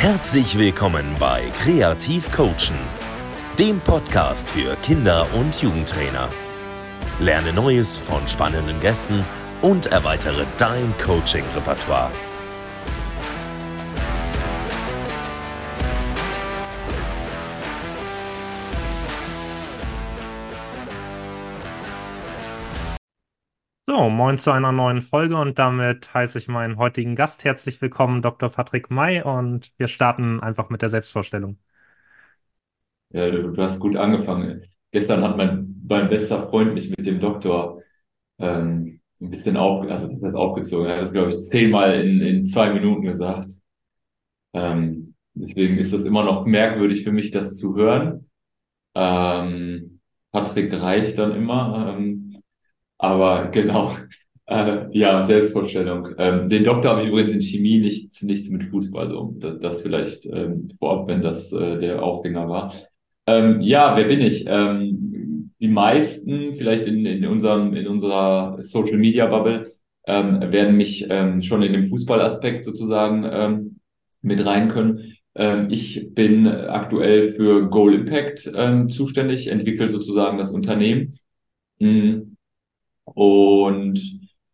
Herzlich willkommen bei Kreativ Coachen, dem Podcast für Kinder- und Jugendtrainer. Lerne Neues von spannenden Gästen und erweitere dein Coaching-Repertoire. So, moin zu einer neuen Folge und damit heiße ich meinen heutigen Gast herzlich willkommen, Dr. Patrick May, und wir starten einfach mit der Selbstvorstellung. Ja, du, du hast gut angefangen. Gestern hat mein, mein bester Freund mich mit dem Doktor ähm, ein bisschen auf, also das aufgezogen. Er hat das, glaube ich, zehnmal in, in zwei Minuten gesagt. Ähm, deswegen ist das immer noch merkwürdig für mich, das zu hören. Ähm, Patrick reicht dann immer. Aber genau, äh, ja, Selbstvorstellung. Ähm, den Doktor habe ich übrigens in Chemie, nichts, nichts mit Fußball. So. Das, das vielleicht ähm, vorab, wenn das äh, der Aufhänger war. Ähm, ja, wer bin ich? Ähm, die meisten, vielleicht in, in, unserem, in unserer Social Media Bubble, ähm, werden mich ähm, schon in dem Fußballaspekt sozusagen ähm, mit rein können. Ähm, ich bin aktuell für Goal Impact ähm, zuständig, entwickelt sozusagen das Unternehmen. Mhm und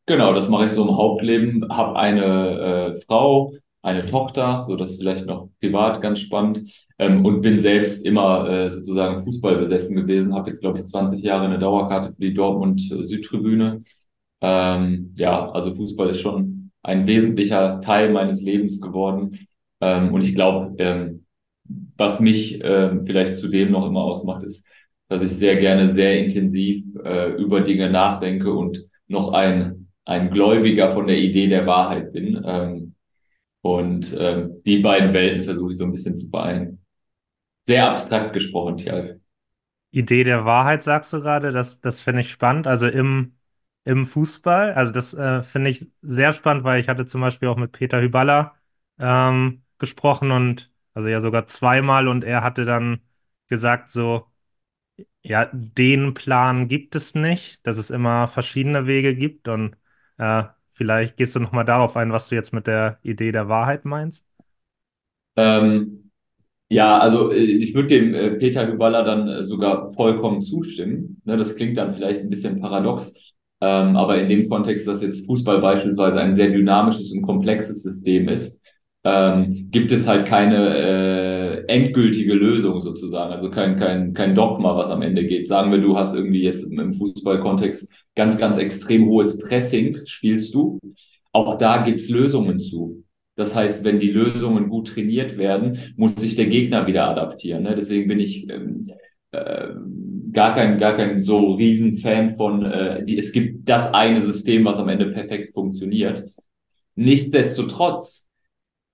genau, das mache ich so im Hauptleben. Habe eine äh, Frau, eine Tochter, so das vielleicht noch privat ganz spannend. Ähm, und bin selbst immer äh, sozusagen Fußball besessen gewesen. Habe jetzt, glaube ich, 20 Jahre eine Dauerkarte für die Dortmund Südtribüne. Ähm, ja, also Fußball ist schon ein wesentlicher Teil meines Lebens geworden. Ähm, und ich glaube, ähm, was mich äh, vielleicht zudem noch immer ausmacht, ist, dass ich sehr gerne sehr intensiv äh, über Dinge nachdenke und noch ein, ein Gläubiger von der Idee der Wahrheit bin. Ähm, und ähm, die beiden Welten versuche ich so ein bisschen zu vereinen. Sehr abstrakt gesprochen, Tjalf. Idee der Wahrheit, sagst du gerade, das, das finde ich spannend. Also im, im Fußball, also das äh, finde ich sehr spannend, weil ich hatte zum Beispiel auch mit Peter Hyballa ähm, gesprochen und also ja sogar zweimal und er hatte dann gesagt so, ja, den Plan gibt es nicht, dass es immer verschiedene Wege gibt und äh, vielleicht gehst du nochmal darauf ein, was du jetzt mit der Idee der Wahrheit meinst. Ähm, ja, also äh, ich würde dem äh, Peter Hüballer dann äh, sogar vollkommen zustimmen. Ne, das klingt dann vielleicht ein bisschen paradox, ähm, aber in dem Kontext, dass jetzt Fußball beispielsweise ein sehr dynamisches und komplexes System ist, ähm, gibt es halt keine äh, endgültige Lösung sozusagen, also kein, kein, kein Dogma, was am Ende geht. Sagen wir, du hast irgendwie jetzt im Fußballkontext ganz, ganz extrem hohes Pressing, spielst du. Auch da gibt's Lösungen zu. Das heißt, wenn die Lösungen gut trainiert werden, muss sich der Gegner wieder adaptieren. Ne? Deswegen bin ich ähm, äh, gar kein, gar kein so Riesenfan von, äh, die, es gibt das eine System, was am Ende perfekt funktioniert. Nichtsdestotrotz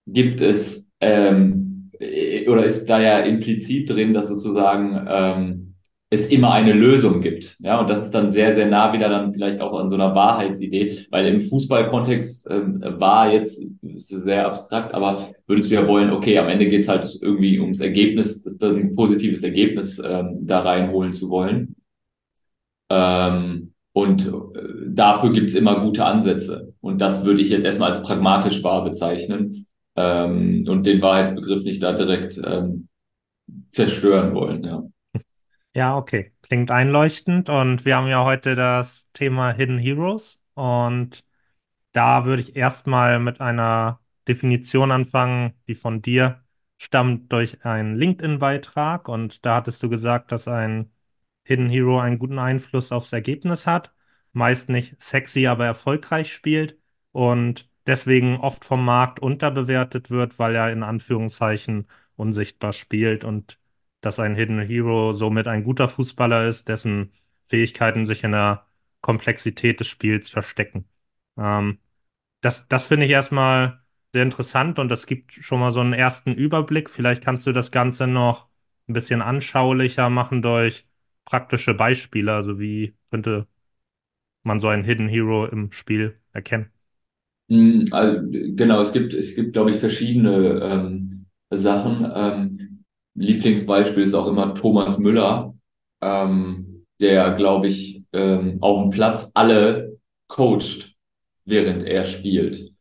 gibt es ähm, äh, oder ist da ja implizit drin, dass sozusagen ähm, es immer eine Lösung gibt. Ja, und das ist dann sehr, sehr nah wieder dann vielleicht auch an so einer Wahrheitsidee, weil im Fußballkontext ähm, war jetzt sehr abstrakt, aber würdest du ja wollen, okay, am Ende geht's halt irgendwie ums Ergebnis, ein positives Ergebnis ähm, da reinholen zu wollen. Ähm, und äh, dafür gibt's immer gute Ansätze. Und das würde ich jetzt erstmal als pragmatisch wahr bezeichnen ähm, und den Wahrheitsbegriff nicht da direkt ähm, zerstören wollen. Ja. ja, okay. Klingt einleuchtend. Und wir haben ja heute das Thema Hidden Heroes. Und da würde ich erstmal mit einer Definition anfangen, die von dir stammt durch einen LinkedIn-Beitrag. Und da hattest du gesagt, dass ein Hidden Hero einen guten Einfluss aufs Ergebnis hat, meist nicht sexy, aber erfolgreich spielt und deswegen oft vom Markt unterbewertet wird, weil er in Anführungszeichen unsichtbar spielt und dass ein Hidden Hero somit ein guter Fußballer ist, dessen Fähigkeiten sich in der Komplexität des Spiels verstecken. Ähm, das das finde ich erstmal sehr interessant und das gibt schon mal so einen ersten Überblick. Vielleicht kannst du das Ganze noch ein bisschen anschaulicher machen durch praktische Beispiele. Also wie könnte man so einen Hidden Hero im Spiel erkennen? Hm, also, genau, es gibt, es gibt, glaube ich, verschiedene ähm, Sachen. Ähm, Lieblingsbeispiel ist auch immer Thomas Müller, ähm, der, glaube ich, ähm, auf dem Platz alle coacht, während er spielt.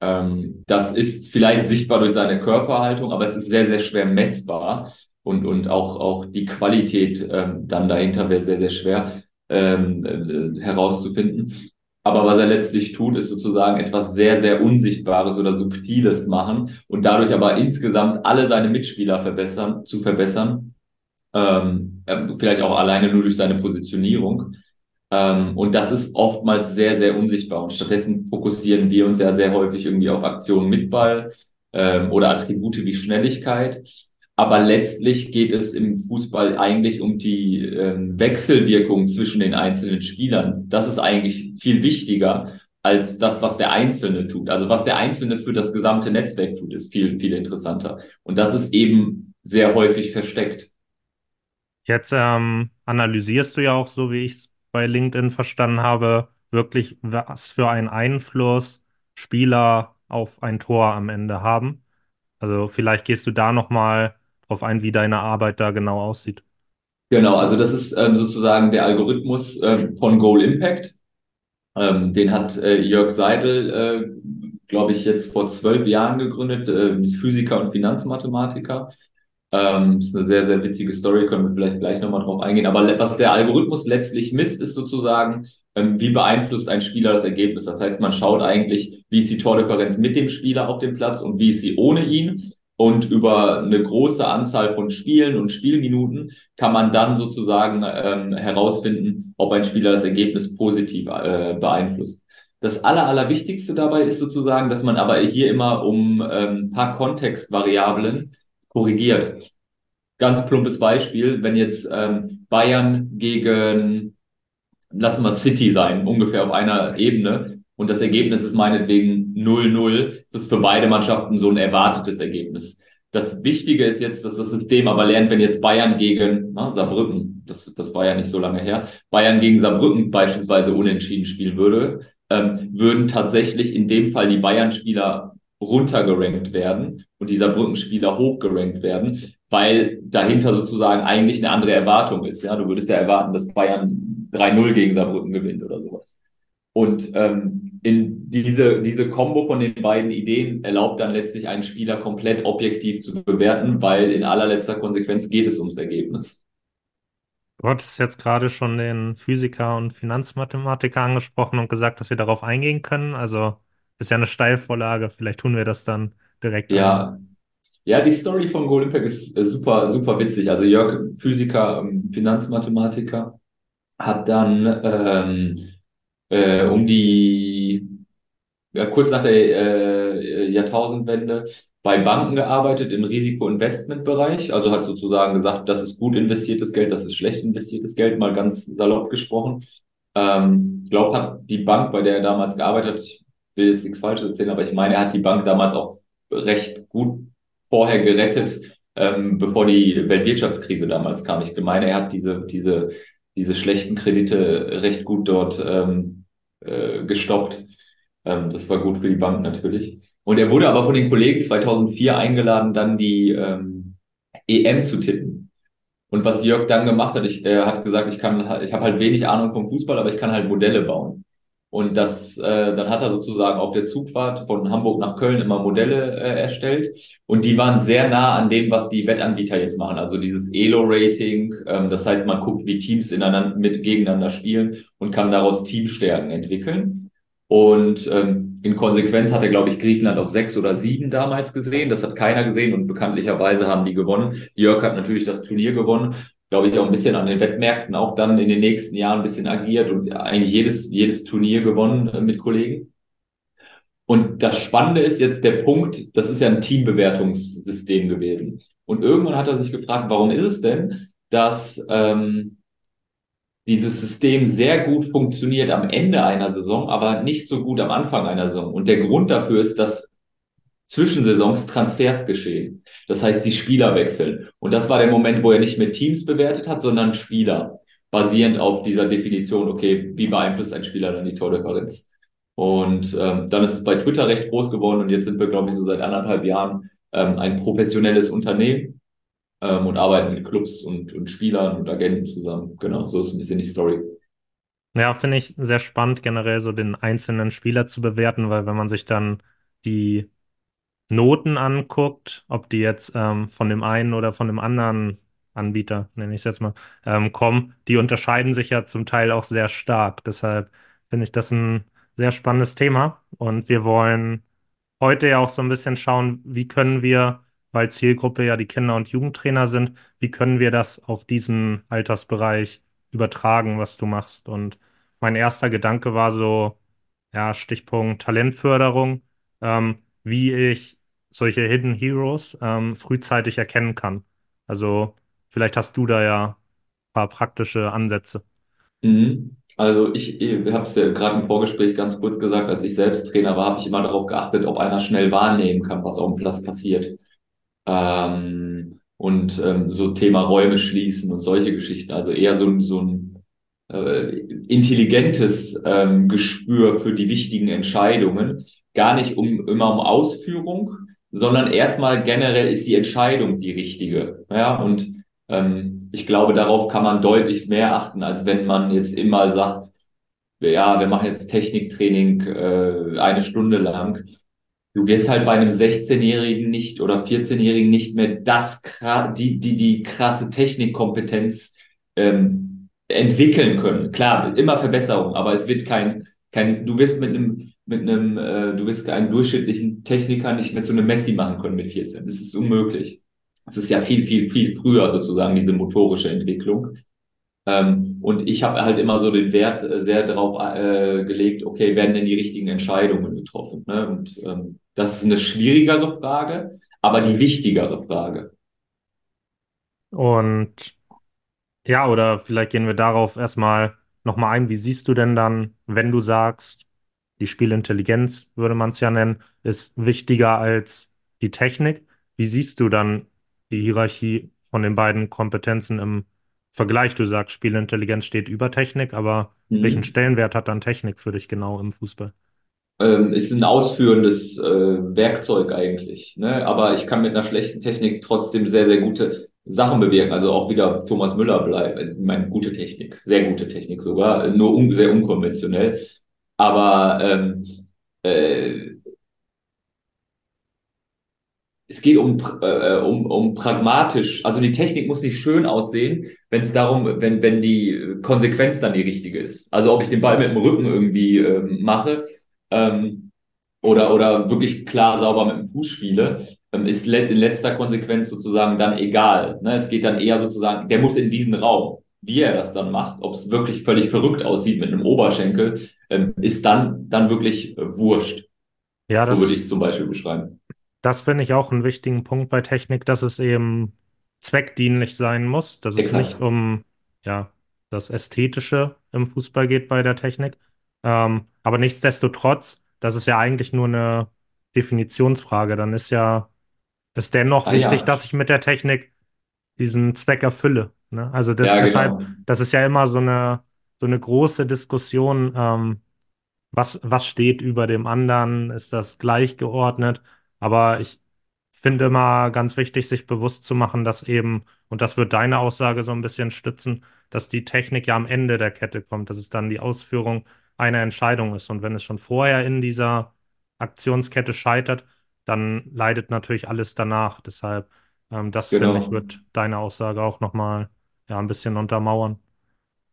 Ähm, das ist vielleicht sichtbar durch seine Körperhaltung, aber es ist sehr, sehr schwer messbar und, und auch, auch die Qualität ähm, dann dahinter wäre sehr, sehr schwer ähm, äh, herauszufinden. Aber was er letztlich tut, ist sozusagen etwas sehr, sehr Unsichtbares oder Subtiles machen und dadurch aber insgesamt alle seine Mitspieler verbessern, zu verbessern. Ähm, äh, vielleicht auch alleine nur durch seine Positionierung. Ähm, und das ist oftmals sehr, sehr unsichtbar. Und stattdessen fokussieren wir uns ja sehr häufig irgendwie auf Aktionen mit Ball ähm, oder Attribute wie Schnelligkeit. Aber letztlich geht es im Fußball eigentlich um die ähm, Wechselwirkung zwischen den einzelnen Spielern. Das ist eigentlich viel wichtiger als das, was der Einzelne tut. Also was der Einzelne für das gesamte Netzwerk tut, ist viel, viel interessanter. Und das ist eben sehr häufig versteckt. Jetzt ähm, analysierst du ja auch, so wie ich es bei LinkedIn verstanden habe, wirklich, was für einen Einfluss Spieler auf ein Tor am Ende haben. Also vielleicht gehst du da nochmal drauf ein, wie deine Arbeit da genau aussieht. Genau, also das ist ähm, sozusagen der Algorithmus äh, von Goal Impact. Ähm, den hat äh, Jörg Seidel, äh, glaube ich, jetzt vor zwölf Jahren gegründet, äh, Physiker und Finanzmathematiker. Ähm, ist eine sehr, sehr witzige Story, können wir vielleicht gleich nochmal drauf eingehen. Aber was der Algorithmus letztlich misst, ist sozusagen, ähm, wie beeinflusst ein Spieler das Ergebnis. Das heißt, man schaut eigentlich, wie ist die Tordifferenz mit dem Spieler auf dem Platz und wie ist sie ohne ihn. Und über eine große Anzahl von Spielen und Spielminuten kann man dann sozusagen ähm, herausfinden, ob ein Spieler das Ergebnis positiv äh, beeinflusst. Das Aller, Allerwichtigste dabei ist sozusagen, dass man aber hier immer um ähm, paar Kontextvariablen korrigiert. Ganz plumpes Beispiel, wenn jetzt ähm, Bayern gegen, lassen wir City sein, ungefähr auf einer Ebene, und das Ergebnis ist meinetwegen 0-0, das ist für beide Mannschaften so ein erwartetes Ergebnis. Das Wichtige ist jetzt, dass das System aber lernt, wenn jetzt Bayern gegen na, Saarbrücken, das, das war ja nicht so lange her, Bayern gegen Saarbrücken beispielsweise unentschieden spielen würde, ähm, würden tatsächlich in dem Fall die Bayern-Spieler runtergerankt werden und dieser Brückenspieler hochgerankt werden, weil dahinter sozusagen eigentlich eine andere Erwartung ist. Ja, du würdest ja erwarten, dass Bayern 3-0 gegen Saarbrücken gewinnt oder sowas. Und ähm, in diese diese Kombo von den beiden Ideen erlaubt dann letztlich einen Spieler komplett objektiv zu bewerten, weil in allerletzter Konsequenz geht es ums Ergebnis. Du hattest jetzt gerade schon den Physiker und Finanzmathematiker angesprochen und gesagt, dass wir darauf eingehen können. Also ist ja eine Steilvorlage. Vielleicht tun wir das dann direkt. Ja, an. ja, die Story von Gold Impact ist äh, super, super witzig. Also Jörg, Physiker, ähm, Finanzmathematiker, hat dann ähm, äh, um die ja, kurz nach der äh, Jahrtausendwende bei Banken gearbeitet im Risikoinvestmentbereich. Also hat sozusagen gesagt, das ist gut investiertes Geld, das ist schlecht investiertes Geld, mal ganz salopp gesprochen. Ähm, glaube, hat die Bank, bei der er damals gearbeitet hat, will jetzt nichts Falsches erzählen, aber ich meine, er hat die Bank damals auch recht gut vorher gerettet, ähm, bevor die Weltwirtschaftskrise damals kam. Ich meine, er hat diese, diese, diese schlechten Kredite recht gut dort ähm, äh, gestoppt. Ähm, das war gut für die Bank natürlich. Und er wurde aber von den Kollegen 2004 eingeladen, dann die ähm, EM zu tippen. Und was Jörg dann gemacht hat, ich, er hat gesagt, ich kann, ich habe halt wenig Ahnung vom Fußball, aber ich kann halt Modelle bauen. Und das, äh, dann hat er sozusagen auf der Zugfahrt von Hamburg nach Köln immer Modelle äh, erstellt. Und die waren sehr nah an dem, was die Wettanbieter jetzt machen. Also dieses Elo-Rating. Ähm, das heißt, man guckt, wie Teams ineinander, mit gegeneinander spielen und kann daraus Teamstärken entwickeln. Und ähm, in Konsequenz hat er, glaube ich, Griechenland auf sechs oder sieben damals gesehen. Das hat keiner gesehen und bekanntlicherweise haben die gewonnen. Jörg hat natürlich das Turnier gewonnen glaube ich, auch ein bisschen an den Wettmärkten auch dann in den nächsten Jahren ein bisschen agiert und eigentlich jedes, jedes Turnier gewonnen äh, mit Kollegen. Und das Spannende ist jetzt der Punkt, das ist ja ein Teambewertungssystem gewesen. Und irgendwann hat er sich gefragt, warum ist es denn, dass ähm, dieses System sehr gut funktioniert am Ende einer Saison, aber nicht so gut am Anfang einer Saison. Und der Grund dafür ist, dass Zwischensaisons Transfers geschehen. Das heißt, die Spieler wechseln. Und das war der Moment, wo er nicht mehr Teams bewertet hat, sondern Spieler. Basierend auf dieser Definition, okay, wie beeinflusst ein Spieler dann die Tordifferenz? Und ähm, dann ist es bei Twitter recht groß geworden und jetzt sind wir, glaube ich, so seit anderthalb Jahren ähm, ein professionelles Unternehmen ähm, und arbeiten mit Clubs und, und Spielern und Agenten zusammen. Genau, so ist ein bisschen die Story. Ja, finde ich sehr spannend, generell so den einzelnen Spieler zu bewerten, weil wenn man sich dann die Noten anguckt, ob die jetzt ähm, von dem einen oder von dem anderen Anbieter, nenne ich es jetzt mal, ähm, kommen, die unterscheiden sich ja zum Teil auch sehr stark. Deshalb finde ich das ein sehr spannendes Thema. Und wir wollen heute ja auch so ein bisschen schauen, wie können wir, weil Zielgruppe ja die Kinder- und Jugendtrainer sind, wie können wir das auf diesen Altersbereich übertragen, was du machst. Und mein erster Gedanke war so, ja, Stichpunkt Talentförderung, ähm, wie ich solche Hidden Heroes ähm, frühzeitig erkennen kann. Also vielleicht hast du da ja ein paar praktische Ansätze. Mhm. Also ich, ich habe es ja gerade im Vorgespräch ganz kurz gesagt, als ich selbst Trainer war, habe ich immer darauf geachtet, ob einer schnell wahrnehmen kann, was auf dem Platz passiert. Ähm, und ähm, so Thema Räume schließen und solche Geschichten. Also eher so, so ein äh, intelligentes ähm, Gespür für die wichtigen Entscheidungen. Gar nicht um immer um Ausführung, sondern erstmal generell ist die Entscheidung die richtige. Ja, und ähm, ich glaube, darauf kann man deutlich mehr achten, als wenn man jetzt immer sagt, ja, wir machen jetzt Techniktraining äh, eine Stunde lang. Du wirst halt bei einem 16-Jährigen nicht oder 14-Jährigen nicht mehr das die die die krasse Technikkompetenz ähm, entwickeln können. Klar, immer Verbesserung, aber es wird kein kein du wirst mit einem mit einem äh, du wirst einen durchschnittlichen Techniker nicht mehr zu einem Messi machen können mit 14. Das ist unmöglich. Es ist ja viel, viel, viel früher sozusagen diese motorische Entwicklung. Ähm, und ich habe halt immer so den Wert äh, sehr darauf äh, gelegt, okay, werden denn die richtigen Entscheidungen getroffen? Ne? Und ähm, das ist eine schwierigere Frage, aber die wichtigere Frage. Und ja, oder vielleicht gehen wir darauf erstmal nochmal ein. Wie siehst du denn dann, wenn du sagst, die Spielintelligenz, würde man es ja nennen, ist wichtiger als die Technik? Wie siehst du dann die Hierarchie von den beiden Kompetenzen im Vergleich? Du sagst, Spielintelligenz steht über Technik, aber mhm. welchen Stellenwert hat dann Technik für dich genau im Fußball? Ähm, ist ein ausführendes äh, Werkzeug eigentlich. Ne? Aber ich kann mit einer schlechten Technik trotzdem sehr, sehr gute Sachen bewirken. Also auch wieder Thomas Müller bleibt. Ich meine, gute Technik, sehr gute Technik sogar, nur un sehr unkonventionell. Aber ähm, äh, es geht um, äh, um, um pragmatisch, also die Technik muss nicht schön aussehen, wenn es darum, wenn, wenn die Konsequenz dann die richtige ist. Also ob ich den Ball mit dem Rücken irgendwie ähm, mache ähm, oder, oder wirklich klar sauber mit dem Fuß spiele, ähm, ist le in letzter Konsequenz sozusagen dann egal. Ne? Es geht dann eher sozusagen, der muss in diesen Raum. Wie er das dann macht, ob es wirklich völlig verrückt aussieht mit einem Oberschenkel, ähm, ist dann, dann wirklich äh, wurscht. Ja, das, so würde ich es zum Beispiel beschreiben. Das finde ich auch einen wichtigen Punkt bei Technik, dass es eben zweckdienlich sein muss, dass Exakt. es nicht um ja, das Ästhetische im Fußball geht bei der Technik. Ähm, aber nichtsdestotrotz, das ist ja eigentlich nur eine Definitionsfrage. Dann ist ja ist dennoch ah, wichtig, ja. dass ich mit der Technik diesen Zweck erfülle. Ne? Also das, ja, deshalb, genau. das ist ja immer so eine so eine große Diskussion. Ähm, was was steht über dem anderen? Ist das gleichgeordnet? Aber ich finde immer ganz wichtig, sich bewusst zu machen, dass eben, und das wird deine Aussage so ein bisschen stützen, dass die Technik ja am Ende der Kette kommt, dass es dann die Ausführung einer Entscheidung ist. Und wenn es schon vorher in dieser Aktionskette scheitert, dann leidet natürlich alles danach. Deshalb, ähm, das genau. finde ich, wird deine Aussage auch nochmal ja, ein bisschen untermauern.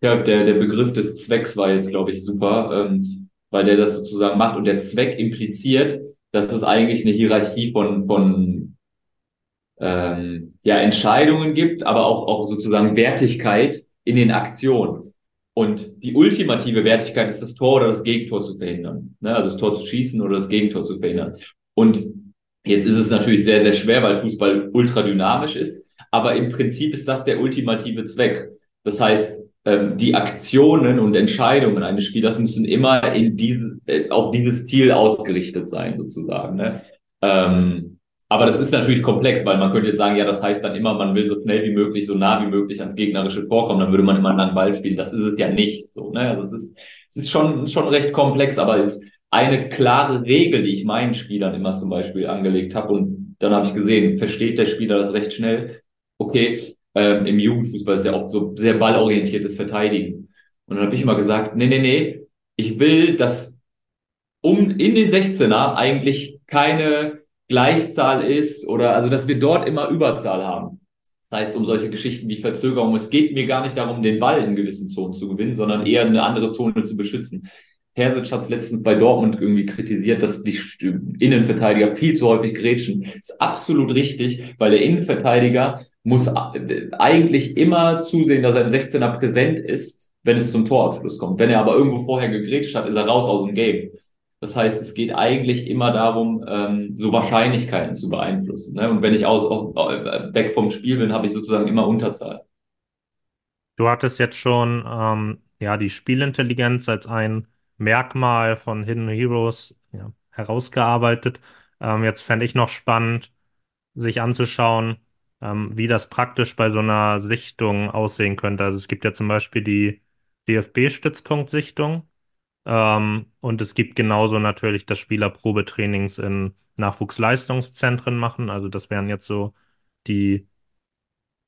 Ja, der, der Begriff des Zwecks war jetzt, glaube ich, super, ähm, weil der das sozusagen macht und der Zweck impliziert, dass es eigentlich eine Hierarchie von, von ähm, ja, Entscheidungen gibt, aber auch, auch sozusagen Wertigkeit in den Aktionen. Und die ultimative Wertigkeit ist das Tor oder das Gegentor zu verhindern. Ne? Also das Tor zu schießen oder das Gegentor zu verhindern. Und jetzt ist es natürlich sehr, sehr schwer, weil Fußball ultra dynamisch ist. Aber im Prinzip ist das der ultimative Zweck. Das heißt, ähm, die Aktionen und Entscheidungen eines Spielers müssen immer in diese, äh, auf dieses Ziel ausgerichtet sein, sozusagen. Ne? Ähm, aber das ist natürlich komplex, weil man könnte jetzt sagen, ja, das heißt dann immer, man will so schnell wie möglich, so nah wie möglich ans gegnerische Tor kommen, dann würde man immer einen langen Ball spielen. Das ist es ja nicht so. Ne? Also es ist, es ist schon, schon recht komplex, aber jetzt eine klare Regel, die ich meinen Spielern immer zum Beispiel angelegt habe und dann habe ich gesehen, versteht der Spieler das recht schnell. Okay, ähm, im Jugendfußball ist ja auch so sehr ballorientiertes Verteidigen. Und dann habe ich immer gesagt, nee, nee, nee, ich will, dass um in den 16er eigentlich keine Gleichzahl ist oder also dass wir dort immer Überzahl haben. Das heißt, um solche Geschichten wie Verzögerung. Es geht mir gar nicht darum, den Ball in gewissen Zonen zu gewinnen, sondern eher eine andere Zone zu beschützen. Terzic hat es letztens bei Dortmund irgendwie kritisiert, dass die Innenverteidiger viel zu häufig grätschen. Ist absolut richtig, weil der Innenverteidiger muss eigentlich immer zusehen, dass er im 16er präsent ist, wenn es zum Torabschluss kommt. Wenn er aber irgendwo vorher gegrätscht hat, ist er raus aus dem Game. Das heißt, es geht eigentlich immer darum, ähm, so Wahrscheinlichkeiten zu beeinflussen. Ne? Und wenn ich aus, äh, weg vom Spiel bin, habe ich sozusagen immer Unterzahl. Du hattest jetzt schon ähm, ja die Spielintelligenz als ein Merkmal von Hidden Heroes ja, herausgearbeitet. Ähm, jetzt fände ich noch spannend, sich anzuschauen, ähm, wie das praktisch bei so einer Sichtung aussehen könnte. Also es gibt ja zum Beispiel die DFB-Stützpunkt-Sichtung ähm, und es gibt genauso natürlich, dass Spieler Probetrainings in Nachwuchsleistungszentren machen. Also das wären jetzt so die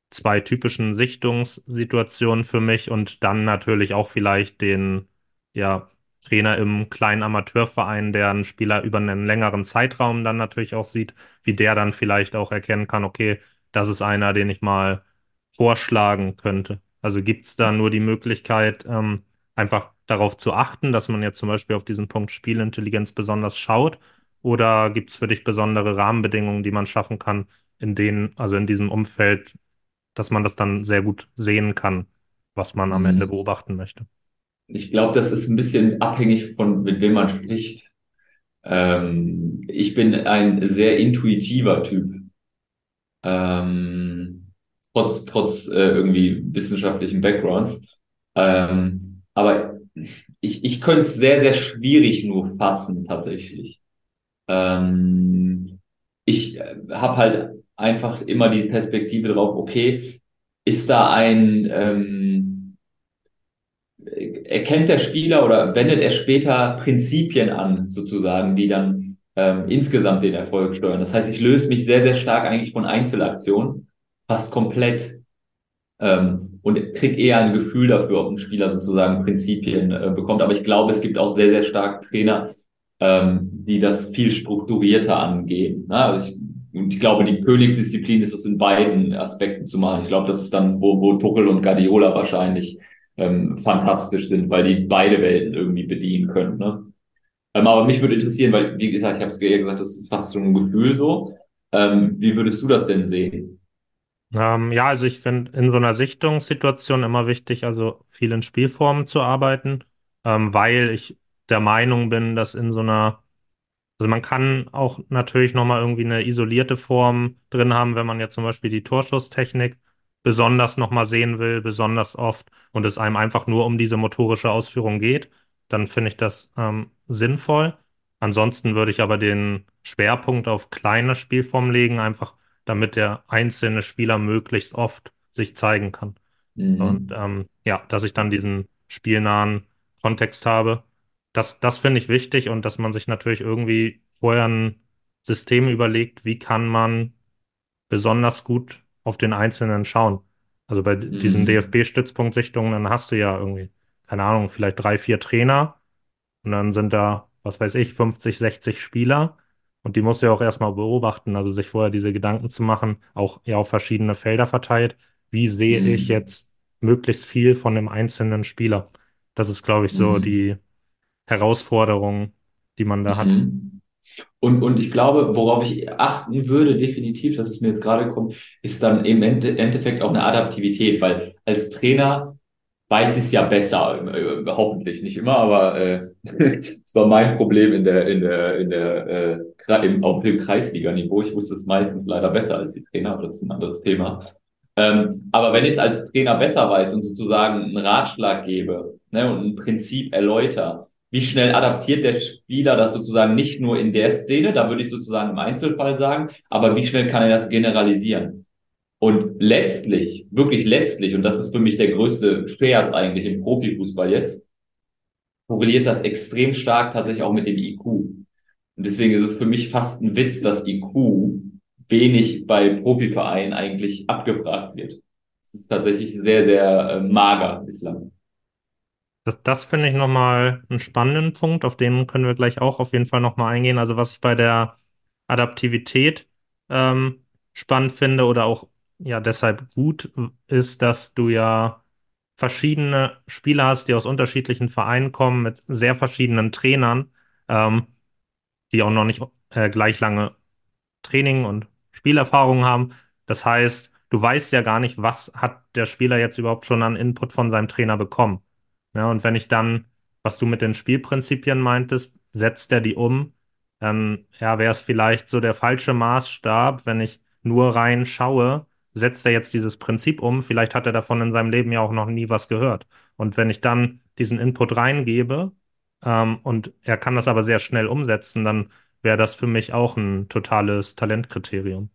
zwei typischen Sichtungssituationen für mich und dann natürlich auch vielleicht den ja, Trainer im kleinen Amateurverein, der einen Spieler über einen längeren Zeitraum dann natürlich auch sieht, wie der dann vielleicht auch erkennen kann, okay, das ist einer, den ich mal vorschlagen könnte. Also gibt es da nur die Möglichkeit, ähm, einfach darauf zu achten, dass man jetzt zum Beispiel auf diesen Punkt Spielintelligenz besonders schaut? Oder gibt es für dich besondere Rahmenbedingungen, die man schaffen kann, in denen, also in diesem Umfeld, dass man das dann sehr gut sehen kann, was man am Ende mhm. beobachten möchte? Ich glaube, das ist ein bisschen abhängig von, mit wem man spricht. Ähm, ich bin ein sehr intuitiver Typ. Ähm, trotz, trotz äh, irgendwie wissenschaftlichen Backgrounds. Ähm, aber ich, ich könnte es sehr, sehr schwierig nur fassen, tatsächlich. Ähm, ich äh, habe halt einfach immer die Perspektive drauf, okay, ist da ein, ähm, erkennt der Spieler oder wendet er später Prinzipien an, sozusagen, die dann ähm, insgesamt den Erfolg steuern. Das heißt, ich löse mich sehr, sehr stark eigentlich von Einzelaktionen, fast komplett ähm, und kriege eher ein Gefühl dafür, ob ein Spieler sozusagen Prinzipien äh, bekommt. Aber ich glaube, es gibt auch sehr, sehr stark Trainer, ähm, die das viel strukturierter angehen. Ne? Also ich, und ich glaube, die Königsdisziplin ist es in beiden Aspekten zu machen. Ich glaube, das ist dann, wo, wo Tuchel und Guardiola wahrscheinlich ähm, fantastisch sind, weil die beide Welten irgendwie bedienen können. Ne? Ähm, aber mich würde interessieren, weil, wie gesagt, ich habe es ja gesagt, das ist fast so ein Gefühl so. Ähm, wie würdest du das denn sehen? Ähm, ja, also ich finde in so einer Sichtungssituation immer wichtig, also viel in Spielformen zu arbeiten, ähm, weil ich der Meinung bin, dass in so einer, also man kann auch natürlich nochmal irgendwie eine isolierte Form drin haben, wenn man jetzt zum Beispiel die Torschusstechnik besonders nochmal sehen will, besonders oft und es einem einfach nur um diese motorische Ausführung geht, dann finde ich das ähm, sinnvoll. Ansonsten würde ich aber den Schwerpunkt auf kleine Spielformen legen, einfach damit der einzelne Spieler möglichst oft sich zeigen kann. Mhm. Und ähm, ja, dass ich dann diesen spielnahen Kontext habe. Das, das finde ich wichtig und dass man sich natürlich irgendwie vorher ein System überlegt, wie kann man besonders gut auf den Einzelnen schauen. Also bei mhm. diesen DFB-Stützpunktsichtungen, dann hast du ja irgendwie, keine Ahnung, vielleicht drei, vier Trainer und dann sind da, was weiß ich, 50, 60 Spieler und die musst du ja auch erstmal beobachten, also sich vorher diese Gedanken zu machen, auch ja auf verschiedene Felder verteilt. Wie sehe mhm. ich jetzt möglichst viel von dem einzelnen Spieler? Das ist, glaube ich, so mhm. die Herausforderung, die man da hat. Mhm. Und, und ich glaube, worauf ich achten würde, definitiv, dass es mir jetzt gerade kommt, ist dann im Endeffekt auch eine Adaptivität, weil als Trainer weiß ich es ja besser, äh, hoffentlich nicht immer, aber äh, das war mein Problem in der, in der, in der, äh, im, auf dem Kreisliganiveau. Ich wusste es meistens leider besser als die Trainer, aber das ist ein anderes Thema. Ähm, aber wenn ich es als Trainer besser weiß und sozusagen einen Ratschlag gebe ne, und ein Prinzip erläuter, wie schnell adaptiert der Spieler das sozusagen nicht nur in der Szene, da würde ich sozusagen im Einzelfall sagen, aber wie schnell kann er das generalisieren? Und letztlich, wirklich letztlich, und das ist für mich der größte Scherz eigentlich im Profifußball jetzt, korreliert das extrem stark tatsächlich auch mit dem IQ. Und deswegen ist es für mich fast ein Witz, dass IQ wenig bei Profivereinen eigentlich abgefragt wird. Das ist tatsächlich sehr, sehr äh, mager bislang. Das, das finde ich nochmal einen spannenden Punkt, auf den können wir gleich auch auf jeden Fall nochmal eingehen. Also was ich bei der Adaptivität ähm, spannend finde oder auch ja deshalb gut ist, dass du ja verschiedene Spieler hast, die aus unterschiedlichen Vereinen kommen, mit sehr verschiedenen Trainern, ähm, die auch noch nicht äh, gleich lange Training und Spielerfahrung haben. Das heißt, du weißt ja gar nicht, was hat der Spieler jetzt überhaupt schon an Input von seinem Trainer bekommen. Ja, und wenn ich dann, was du mit den Spielprinzipien meintest, setzt er die um, dann ja, wäre es vielleicht so der falsche Maßstab, wenn ich nur rein schaue, setzt er jetzt dieses Prinzip um, vielleicht hat er davon in seinem Leben ja auch noch nie was gehört. Und wenn ich dann diesen Input reingebe, ähm, und er kann das aber sehr schnell umsetzen, dann wäre das für mich auch ein totales Talentkriterium.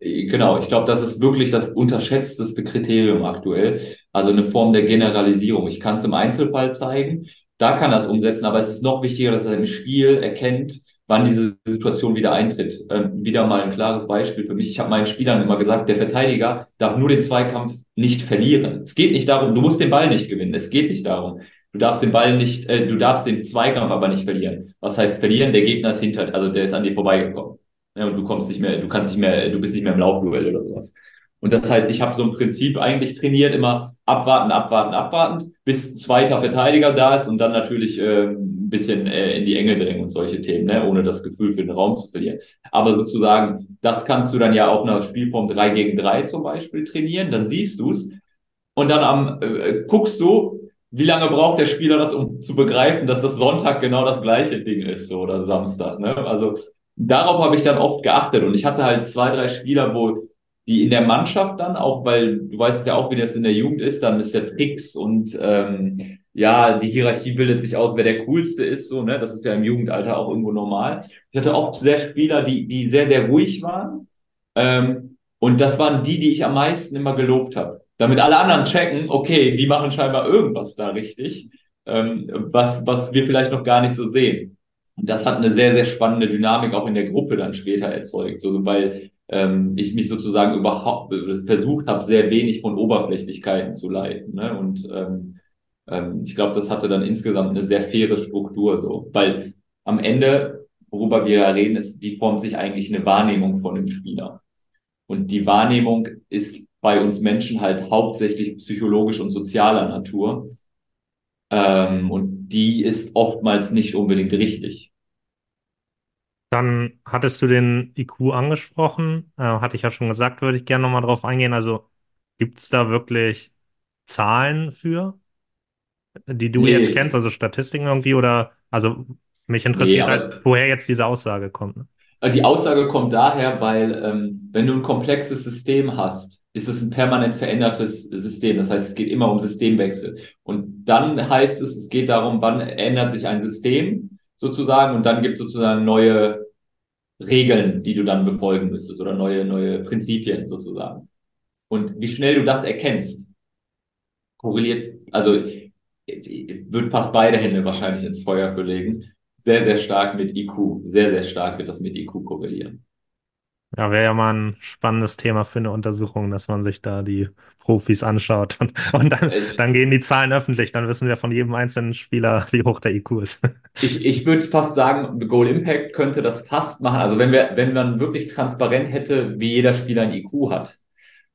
Genau, ich glaube, das ist wirklich das unterschätzteste Kriterium aktuell. Also eine Form der Generalisierung. Ich kann es im Einzelfall zeigen, da kann das umsetzen, aber es ist noch wichtiger, dass er im Spiel erkennt, wann diese Situation wieder eintritt. Ähm, wieder mal ein klares Beispiel für mich. Ich habe meinen Spielern immer gesagt, der Verteidiger darf nur den Zweikampf nicht verlieren. Es geht nicht darum, du musst den Ball nicht gewinnen. Es geht nicht darum. Du darfst den Ball nicht, äh, du darfst den Zweikampf aber nicht verlieren. Was heißt verlieren? Der Gegner ist hinter, also der ist an dir vorbeigekommen. Ja, und du kommst nicht mehr, du kannst nicht mehr, du bist nicht mehr im Laufduell oder sowas. Und das heißt, ich habe so ein Prinzip eigentlich trainiert, immer abwarten, abwarten, abwarten, bis zweiter Verteidiger da ist und dann natürlich äh, ein bisschen äh, in die Enge drängen und solche Themen, ne? ohne das Gefühl für den Raum zu verlieren. Aber sozusagen, das kannst du dann ja auch nach Spielform 3 gegen 3 zum Beispiel trainieren, dann siehst du's und dann am äh, guckst du, wie lange braucht der Spieler das, um zu begreifen, dass das Sonntag genau das gleiche Ding ist so, oder Samstag. Ne? Also darauf habe ich dann oft geachtet und ich hatte halt zwei, drei Spieler, wo die in der Mannschaft dann auch, weil du weißt ja auch, wie das in der Jugend ist, dann ist der Tricks und ähm, ja, die Hierarchie bildet sich aus, wer der coolste ist, so, ne? Das ist ja im Jugendalter auch irgendwo normal. Ich hatte auch sehr Spieler, die, die sehr, sehr ruhig waren. Ähm, und das waren die, die ich am meisten immer gelobt habe. Damit alle anderen checken, okay, die machen scheinbar irgendwas da richtig, ähm, was, was wir vielleicht noch gar nicht so sehen. Und das hat eine sehr, sehr spannende Dynamik auch in der Gruppe dann später erzeugt. So, weil ähm, ich mich sozusagen überhaupt versucht habe, sehr wenig von Oberflächlichkeiten zu leiten. Ne? Und ähm, ähm, ich glaube, das hatte dann insgesamt eine sehr faire Struktur so. Weil am Ende, worüber wir reden, ist, wie formt sich eigentlich eine Wahrnehmung von dem Spieler. Und die Wahrnehmung ist bei uns Menschen halt hauptsächlich psychologisch und sozialer Natur. Ähm, und die ist oftmals nicht unbedingt richtig. Dann hattest du den IQ angesprochen, äh, hatte ich ja schon gesagt, würde ich gerne nochmal drauf eingehen. Also gibt es da wirklich Zahlen für, die du Nee, jetzt kennst, also Statistiken irgendwie oder, also mich nee, interessiert halt, aber woher jetzt diese Aussage kommt. Ne? äh, die Aussage kommt daher, weil ähm, wenn du ein komplexes System hast, ist es ein permanent verändertes System. Das heißt, es geht immer um Systemwechsel. Und dann heißt es, es geht darum, wann ändert sich ein System sozusagen und dann gibt es sozusagen neue Regeln, die du dann befolgen müsstest oder neue, neue Prinzipien sozusagen. Und wie schnell du das erkennst, korreliert, also würde fast beide Hände wahrscheinlich ins Feuer für legen, sehr, sehr stark mit IQ. Sehr, sehr stark wird das mit IQ korrelieren. Ja, wäre ja mal ein spannendes Thema für eine Untersuchung, dass man sich da die Profis anschaut und, und dann, dann gehen die Zahlen öffentlich, dann wissen wir von jedem einzelnen Spieler, wie hoch der IQ ist. Ich, ich würde fast sagen, Goal Impact könnte das fast machen. Also wenn wir, wenn man wirklich transparent hätte, wie jeder Spieler ein IQ hat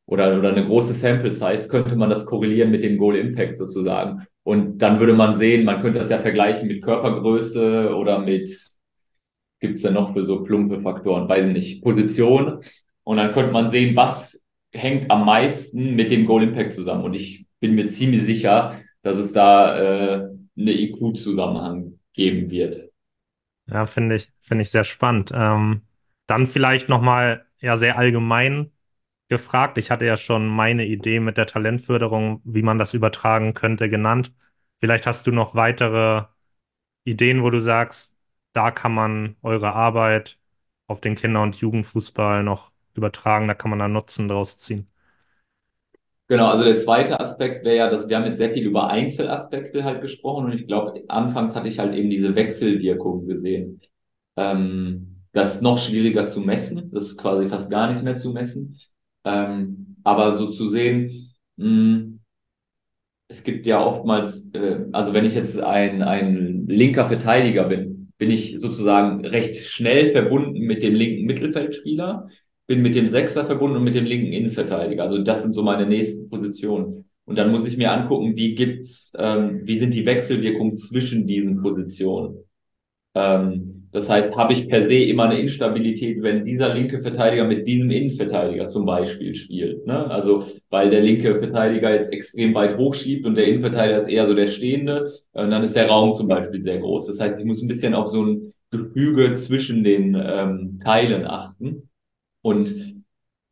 oder, oder eine große Sample Size, könnte man das korrelieren mit dem Goal Impact sozusagen. Und dann würde man sehen, man könnte das ja vergleichen mit Körpergröße oder mit, gibt's denn noch für so plumpe Faktoren, weiß ich nicht, Position. Und dann könnte man sehen, was hängt am meisten mit dem Goal Impact zusammen. Und ich bin mir ziemlich sicher, dass es da äh, eine IQ-Zusammenhang geben wird. Ja, finde ich, finde ich sehr spannend. Ähm, dann vielleicht nochmal ja sehr allgemein gefragt. Ich hatte ja schon meine Idee mit der Talentförderung, wie man das übertragen könnte, genannt. Vielleicht hast du noch weitere Ideen, wo du sagst, da kann man eure Arbeit auf den Kinder- und Jugendfußball noch übertragen, da kann man da Nutzen draus ziehen. Genau, also der zweite Aspekt wäre ja, dass wir haben jetzt sehr viel über Einzelaspekte halt gesprochen und ich glaube, anfangs hatte ich halt eben diese Wechselwirkung gesehen. Ähm, das ist noch schwieriger zu messen, das ist quasi fast gar nicht mehr zu messen. Ähm, aber so zu sehen, mh, es gibt ja oftmals, äh, also wenn ich jetzt ein, ein linker Verteidiger bin bin ich sozusagen recht schnell verbunden mit dem linken Mittelfeldspieler, bin mit dem Sechser verbunden und mit dem linken Innenverteidiger. Also das sind so meine nächsten Positionen. Und dann muss ich mir angucken, wie gibt's, ähm, wie sind die Wechselwirkungen zwischen diesen Positionen. Ähm, das heißt, habe ich per se immer eine Instabilität, wenn dieser linke Verteidiger mit diesem Innenverteidiger zum Beispiel spielt. Ne? Also weil der linke Verteidiger jetzt extrem weit hochschiebt und der Innenverteidiger ist eher so der Stehende, und dann ist der Raum zum Beispiel sehr groß. Das heißt, ich muss ein bisschen auf so ein Gefüge zwischen den ähm, Teilen achten. Und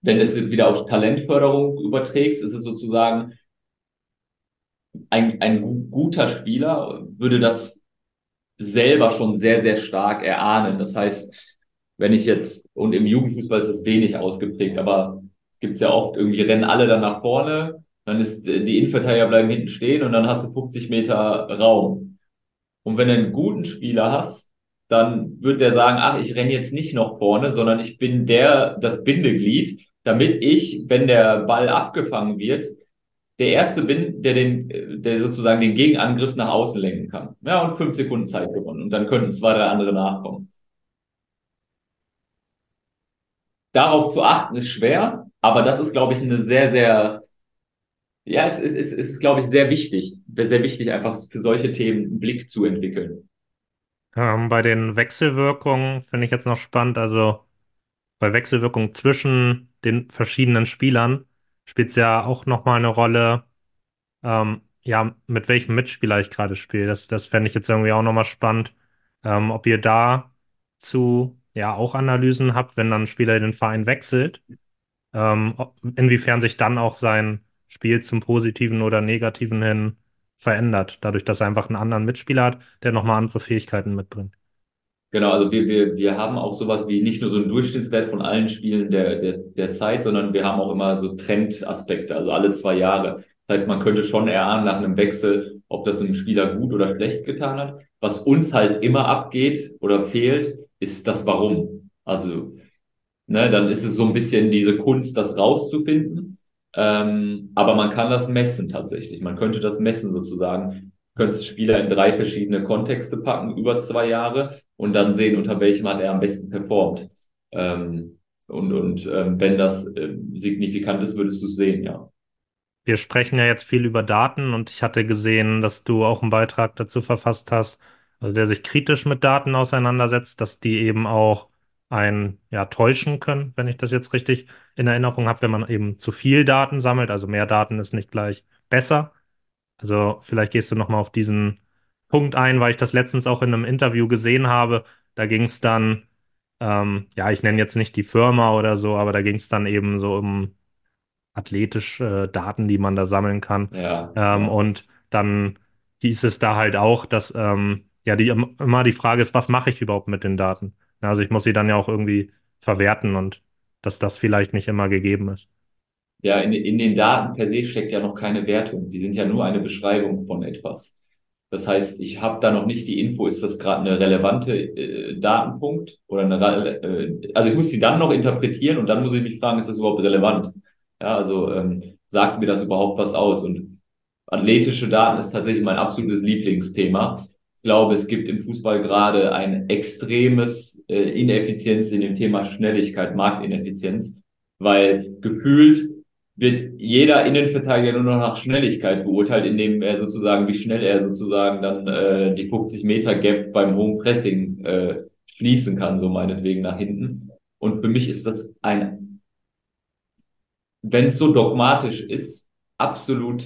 wenn es jetzt wieder auf Talentförderung überträgst, ist es sozusagen ein, ein guter Spieler würde das selber schon sehr, sehr stark erahnen. Das heißt, wenn ich jetzt, und im Jugendfußball ist es wenig ausgeprägt, aber gibt es ja oft, irgendwie rennen alle dann nach vorne, dann ist die Innenverteidiger bleiben hinten stehen und dann hast du 50 Meter Raum. Und wenn du einen guten Spieler hast, dann wird der sagen, ach, ich renne jetzt nicht noch vorne, sondern ich bin der, das Bindeglied, damit ich, wenn der Ball abgefangen wird, der Erste bin, der den, der sozusagen den Gegenangriff nach außen lenken kann. Ja, und fünf Sekunden Zeit gewonnen. Und dann könnten zwei, drei andere nachkommen. Darauf zu achten ist schwer, aber das ist, glaube ich, eine sehr, sehr, ja, es ist, es ist, glaube ich, sehr wichtig, sehr wichtig, einfach für solche Themen einen Blick zu entwickeln. Ähm, bei den Wechselwirkungen finde ich jetzt noch spannend, also bei Wechselwirkungen zwischen den verschiedenen Spielern spielt es ja auch nochmal eine Rolle, ähm, ja, mit welchem Mitspieler ich gerade spiele. Das, das fände ich jetzt irgendwie auch nochmal spannend, ähm, ob ihr da zu, ja, auch Analysen habt, wenn dann ein Spieler den Verein wechselt, ähm, inwiefern sich dann auch sein Spiel zum Positiven oder Negativen hin verändert, dadurch, dass er einfach einen anderen Mitspieler hat, der nochmal andere Fähigkeiten mitbringt. Genau, also wir, wir, wir haben auch sowas wie nicht nur so einen Durchschnittswert von allen Spielen der, der, der Zeit, sondern wir haben auch immer so Trendaspekte, also alle zwei Jahre. Das heißt, man könnte schon erahnen nach einem Wechsel, ob das einem Spieler gut oder schlecht getan hat. Was uns halt immer abgeht oder fehlt, ist das Warum. Also, ne, dann ist es so ein bisschen diese Kunst, das rauszufinden. Ähm, aber man kann das messen tatsächlich. Man könnte das messen sozusagen könntest Spieler in drei verschiedene Kontexte packen über zwei Jahre und dann sehen, unter welchem hat er am besten performt. Ähm, und und ähm, wenn das äh, signifikant ist, würdest du es sehen, ja. Wir sprechen ja jetzt viel über Daten und ich hatte gesehen, dass du auch einen Beitrag dazu verfasst hast, also der sich kritisch mit Daten auseinandersetzt, dass die eben auch ein ja täuschen können, wenn ich das jetzt richtig in Erinnerung habe, wenn man eben zu viel Daten sammelt, also mehr Daten ist nicht gleich besser. Also vielleicht gehst du nochmal auf diesen Punkt ein, weil ich das letztens auch in einem Interview gesehen habe. Da ging es dann, ähm, ja, ich nenne jetzt nicht die Firma oder so, aber da ging es dann eben so um athletische Daten, die man da sammeln kann. Ja, ähm, ja. Und dann hieß es da halt auch, dass ähm, ja die, immer die Frage ist, was mache ich überhaupt mit den Daten? Also ich muss sie dann ja auch irgendwie verwerten und dass das vielleicht nicht immer gegeben ist ja, in, in den Daten per se steckt ja noch keine Wertung. Die sind ja nur eine Beschreibung von etwas. Das heißt, ich habe da noch nicht die Info, ist das gerade eine relevante äh, Datenpunkt oder eine, äh, also ich muss die dann noch interpretieren und dann muss ich mich fragen, ist das überhaupt relevant? Ja, also ähm, sagt mir das überhaupt was aus? Und athletische Daten ist tatsächlich mein absolutes Lieblingsthema. Ich glaube, es gibt im Fußball gerade ein extremes äh, Ineffizienz in dem Thema Schnelligkeit, Marktineffizienz, weil gefühlt wird jeder Innenverteidiger nur noch nach Schnelligkeit beurteilt, indem er sozusagen, wie schnell er sozusagen dann äh, die 50 Meter Gap beim hohen Pressing äh, schließen kann, so meinetwegen nach hinten. Und für mich ist das ein, wenn es so dogmatisch ist, absolut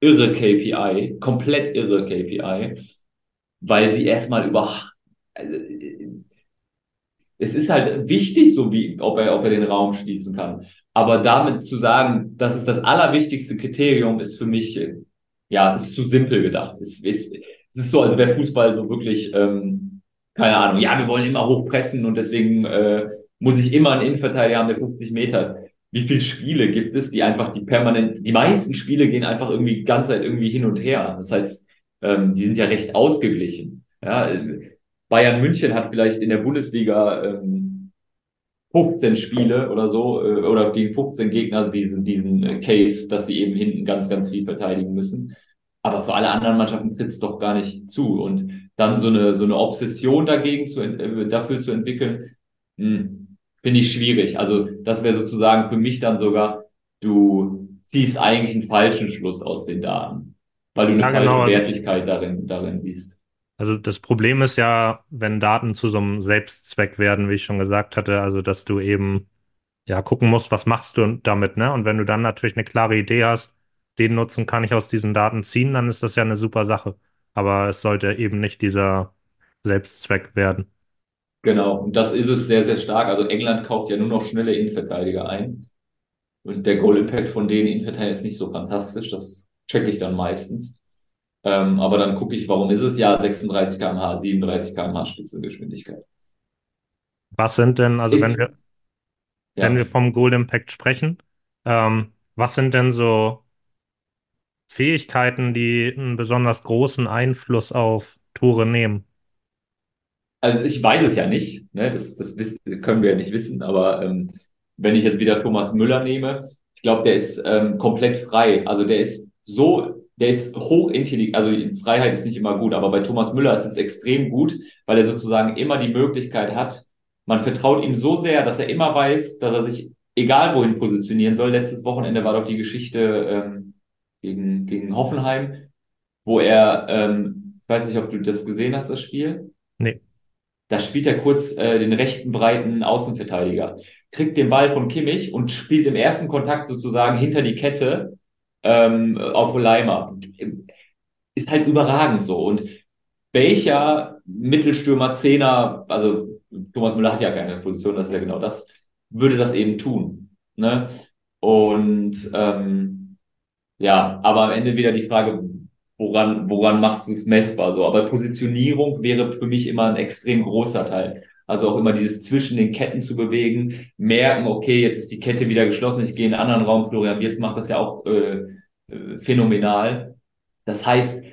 irre KPI, komplett irre KPI, weil sie erstmal über, also, es ist halt wichtig, so wie, ob er, ob er den Raum schließen kann. Aber damit zu sagen, das ist das allerwichtigste Kriterium, ist für mich, ja, ist zu simpel gedacht. Es ist, es ist so, als wäre Fußball so wirklich, ähm, keine Ahnung, ja, wir wollen immer hochpressen und deswegen äh, muss ich immer einen Innenverteidiger haben, der 50 Meter ist. Wie viele Spiele gibt es, die einfach die permanent, die meisten Spiele gehen einfach irgendwie die ganze Zeit irgendwie hin und her. Das heißt, ähm, die sind ja recht ausgeglichen. Ja, Bayern München hat vielleicht in der Bundesliga ähm, 15 Spiele oder so äh, oder gegen 15 Gegner also diesen, diesen äh, Case, dass sie eben hinten ganz, ganz viel verteidigen müssen. Aber für alle anderen Mannschaften tritt es doch gar nicht zu. Und dann so eine, so eine Obsession dagegen zu, äh, dafür zu entwickeln, hm, finde ich schwierig. Also das wäre sozusagen für mich dann sogar, du ziehst eigentlich einen falschen Schluss aus den Daten, weil du eine Ja, falsche genau. Wertigkeit darin, darin siehst. Also das Problem ist ja, wenn Daten zu so einem Selbstzweck werden, wie ich schon gesagt hatte, also dass du eben ja gucken musst, was machst du damit, ne? Und wenn du dann natürlich eine klare Idee hast, den Nutzen kann ich aus diesen Daten ziehen, dann ist das ja eine super Sache. Aber es sollte eben nicht dieser Selbstzweck werden. Genau, und das ist es sehr, sehr stark. Also England kauft ja nur noch schnelle Innenverteidiger ein. Und der Goal Impact von den Innenverteidigern ist nicht so fantastisch. Das checke ich dann meistens. Ähm, aber dann gucke ich, warum ist es? Ja, 36 km/h, 37 km/h Spitzengeschwindigkeit. Was sind denn, also wenn Ist, wir, wenn ja, wir vom Goal Impact sprechen, ähm, was sind denn so Fähigkeiten, die einen besonders großen Einfluss auf Tore nehmen? also ich weiß es ja nicht, ne? Das, das wiss, können wir ja nicht wissen, aber ähm, wenn ich jetzt wieder Thomas Müller nehme, ich glaube, der ist ähm, komplett frei. Also der ist so, der ist hochintelligent, also Freiheit ist nicht immer gut, aber bei Thomas Müller ist es extrem gut, weil er sozusagen immer die Möglichkeit hat, man vertraut ihm so sehr, dass er immer weiß, dass er sich egal wohin positionieren soll. Letztes Wochenende war doch die Geschichte ähm, gegen, gegen Hoffenheim, wo er, ähm, ich weiß nicht, ob du das gesehen hast, das Spiel. Nee. Da spielt er kurz äh, den rechten breiten Außenverteidiger, kriegt den Ball von Kimmich und spielt im ersten Kontakt sozusagen hinter die Kette ähm, auf Leimer. Ist halt überragend so. Und welcher Mittelstürmer, Zehner, also Thomas Müller hat ja keine Position, das ist ja genau das, würde das eben tun. Ne? Und ähm, ja, aber am Ende wieder die Frage, woran, woran machst du es messbar? So, aber Positionierung wäre für mich immer ein extrem großer Teil. Also auch immer dieses zwischen den Ketten zu bewegen, merken, okay, jetzt ist die Kette wieder geschlossen, ich gehe in einen anderen Raum. Florian Wirtz macht das ja auch äh, äh, phänomenal. Das heißt,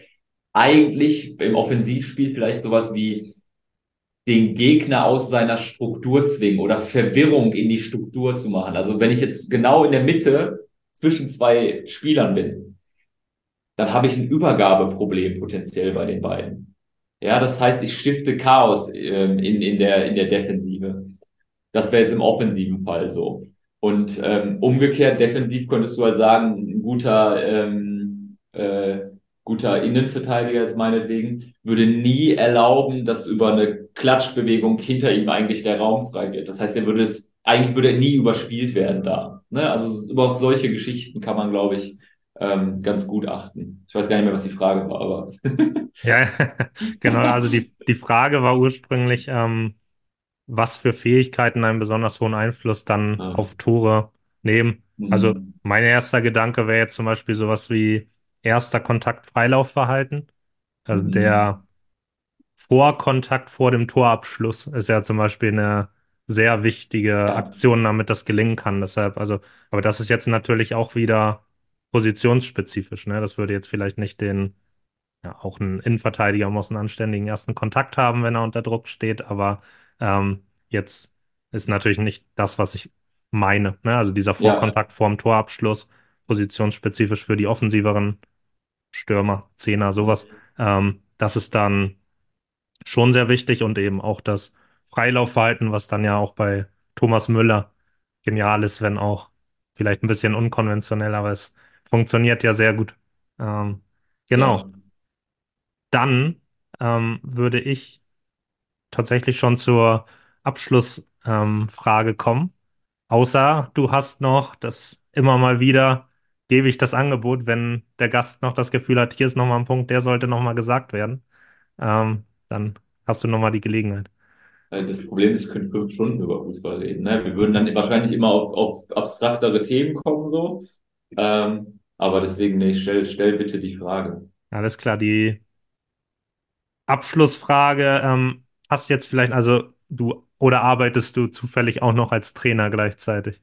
eigentlich im Offensivspiel vielleicht sowas wie den Gegner aus seiner Struktur zwingen oder Verwirrung in die Struktur zu machen. Also wenn ich jetzt genau in der Mitte zwischen zwei Spielern bin, dann habe ich ein Übergabeproblem potenziell bei den beiden. Ja, das heißt, ich stifte Chaos ähm, in, in, der, in der Defensive. Das wäre jetzt im offensiven Fall so. Und ähm, umgekehrt, defensiv könntest du halt sagen, ein guter, ähm, äh, guter Innenverteidiger jetzt meinetwegen, würde nie erlauben, dass über eine Klatschbewegung hinter ihm eigentlich der Raum frei wird. Das heißt, er würde es, eigentlich würde er nie überspielt werden da. Ne? Also überhaupt solche Geschichten kann man, glaube ich, ähm, ganz gut achten. Ich weiß gar nicht mehr, was die Frage war, aber. Ja, genau. Also die, die Frage war ursprünglich, ähm, was für Fähigkeiten einen besonders hohen Einfluss dann Ah, auf Tore nehmen. Also hm, mein erster Gedanke wäre jetzt zum Beispiel sowas wie erster Kontakt Freilaufverhalten. Also hm, der Vorkontakt vor dem Torabschluss ist ja zum Beispiel eine sehr wichtige ja, Aktion, damit das gelingen kann. Deshalb, also, aber das ist jetzt natürlich auch wieder positionsspezifisch, ne? Das würde jetzt vielleicht nicht den, ja, auch ein Innenverteidiger muss einen anständigen ersten Kontakt haben, wenn er unter Druck steht, aber ähm, jetzt ist natürlich nicht das, was ich meine, ne? Also dieser ja, Vorkontakt vorm Torabschluss, positionsspezifisch für die offensiveren Stürmer, Zehner, sowas. Ähm, das ist dann schon sehr wichtig und eben auch das Freilaufverhalten, was dann ja auch bei Thomas Müller genial ist, wenn auch vielleicht ein bisschen unkonventionell, aber es funktioniert ja sehr gut. Ähm, genau. ja. Dann ähm, würde ich tatsächlich schon zur Abschlussfrage ähm, kommen. Außer du hast noch das immer mal wieder, gebe ich das Angebot, wenn der Gast noch das Gefühl hat, hier ist nochmal ein Punkt, der sollte nochmal gesagt werden. Ähm, dann hast du nochmal die Gelegenheit. Äh, Das Problem ist, wir können fünf Stunden über Fußball reden. Ne? Wir würden dann wahrscheinlich immer auf, auf abstraktere Themen kommen, so. Ähm, aber deswegen, nee, stell, stell bitte die Frage. Alles klar, die Abschlussfrage, ähm, hast jetzt vielleicht, also du oder arbeitest du zufällig auch noch als Trainer gleichzeitig?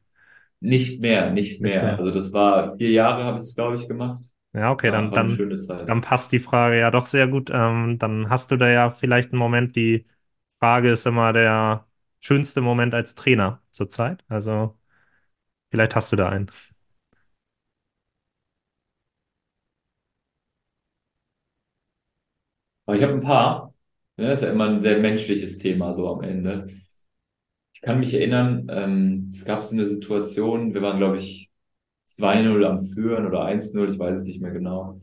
Nicht mehr, nicht Nicht mehr. mehr. Also das war vier Jahre, habe ich es, glaube ich, gemacht. Ja, okay, dann, dann, dann passt die Frage ja doch sehr gut. Ähm, dann hast du da ja vielleicht einen Moment. Die Frage ist immer der schönste Moment als Trainer zurzeit. Also vielleicht hast du da einen. Aber ich habe ein paar. Ja, das ist ja immer ein sehr menschliches Thema so am Ende. Ich kann mich erinnern, ähm, es gab so eine Situation, wir waren, glaube ich, 2-0 am Führen oder 1-0, ich weiß es nicht mehr genau.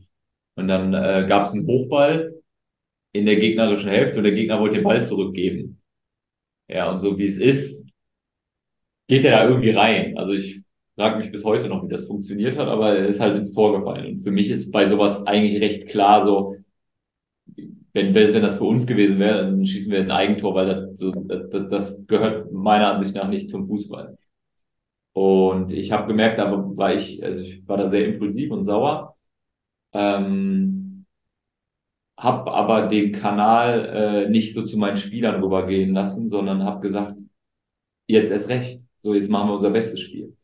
Und dann äh, gab es einen Hochball in der gegnerischen Hälfte und der Gegner wollte den Ball zurückgeben. Ja, und so wie es ist, geht er da irgendwie rein. Also ich frage mich bis heute noch, wie das funktioniert hat, aber er ist halt ins Tor gefallen. Und für mich ist bei sowas eigentlich recht klar so, wenn, wenn das für uns gewesen wäre, dann schießen wir ein Eigentor, weil das, so, das, das gehört meiner Ansicht nach nicht zum Fußball. Und ich habe gemerkt, da war ich, also ich war da sehr impulsiv und sauer. Ähm, habe aber den Kanal äh, nicht so zu meinen Spielern rübergehen lassen, sondern habe gesagt, jetzt erst recht. So, jetzt machen wir unser bestes Spiel.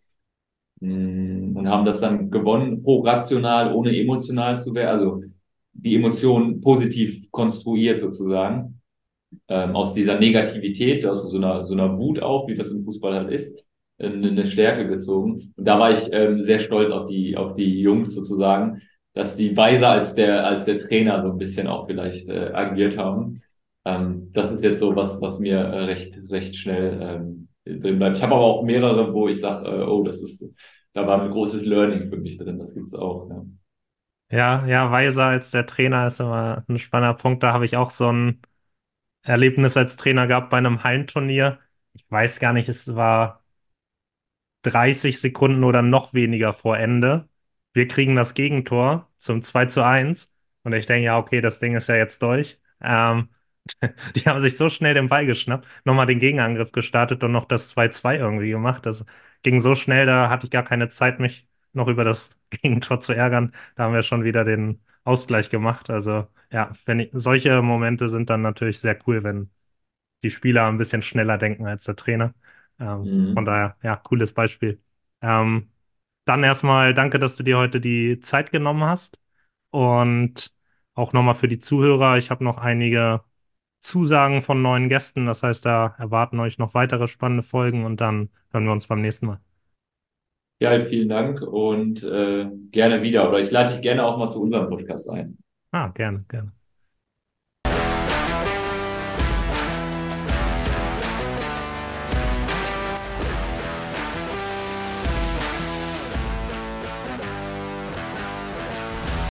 Mm, und haben das dann gewonnen, hochrational, ohne emotional zu werden. Also die Emotionen positiv konstruiert sozusagen. Ähm, aus dieser Negativität, aus so einer, so einer Wut auch, wie das im Fußball halt ist, eine Stärke gezogen. Und da war ich ähm, sehr stolz auf die, auf die Jungs sozusagen, dass die weiser als der, als der Trainer so ein bisschen auch vielleicht äh, agiert haben. Ähm, das ist jetzt so was, was mir äh, recht, recht schnell ähm, drin bleibt. Ich habe aber auch mehrere, wo ich sage, äh, oh, das ist, da war ein großes Learning für mich drin. Das gibt's auch. Ja. Ja, ja, weiser als der Trainer ist immer ein spannender Punkt. Da habe ich auch so ein Erlebnis als Trainer gehabt bei einem Hallenturnier. Ich weiß gar nicht, es war 30 Sekunden oder noch weniger vor Ende. Wir kriegen das Gegentor zum 2 zu 1. Und ich denke, ja, okay, das Ding ist ja jetzt durch. Ähm, die haben sich so schnell den Ball geschnappt, nochmal den Gegenangriff gestartet und noch das 2-2 irgendwie gemacht. Das ging so schnell, da hatte ich gar keine Zeit, mich noch über das Gegentor zu ärgern. Da haben wir schon wieder den Ausgleich gemacht. Also ja, wenn ich, solche Momente sind dann natürlich sehr cool, wenn die Spieler ein bisschen schneller denken als der Trainer. Ähm, mhm. Von daher, ja, cooles Beispiel. Ähm, dann erstmal danke, dass du dir heute die Zeit genommen hast. Und auch nochmal für die Zuhörer. Ich habe noch einige Zusagen von neuen Gästen. Das heißt, da erwarten euch noch weitere spannende Folgen und dann hören wir uns beim nächsten Mal. Ja, vielen Dank und äh, gerne wieder. Oder ich lade dich gerne auch mal zu unserem Podcast ein. Ah, gerne, gerne.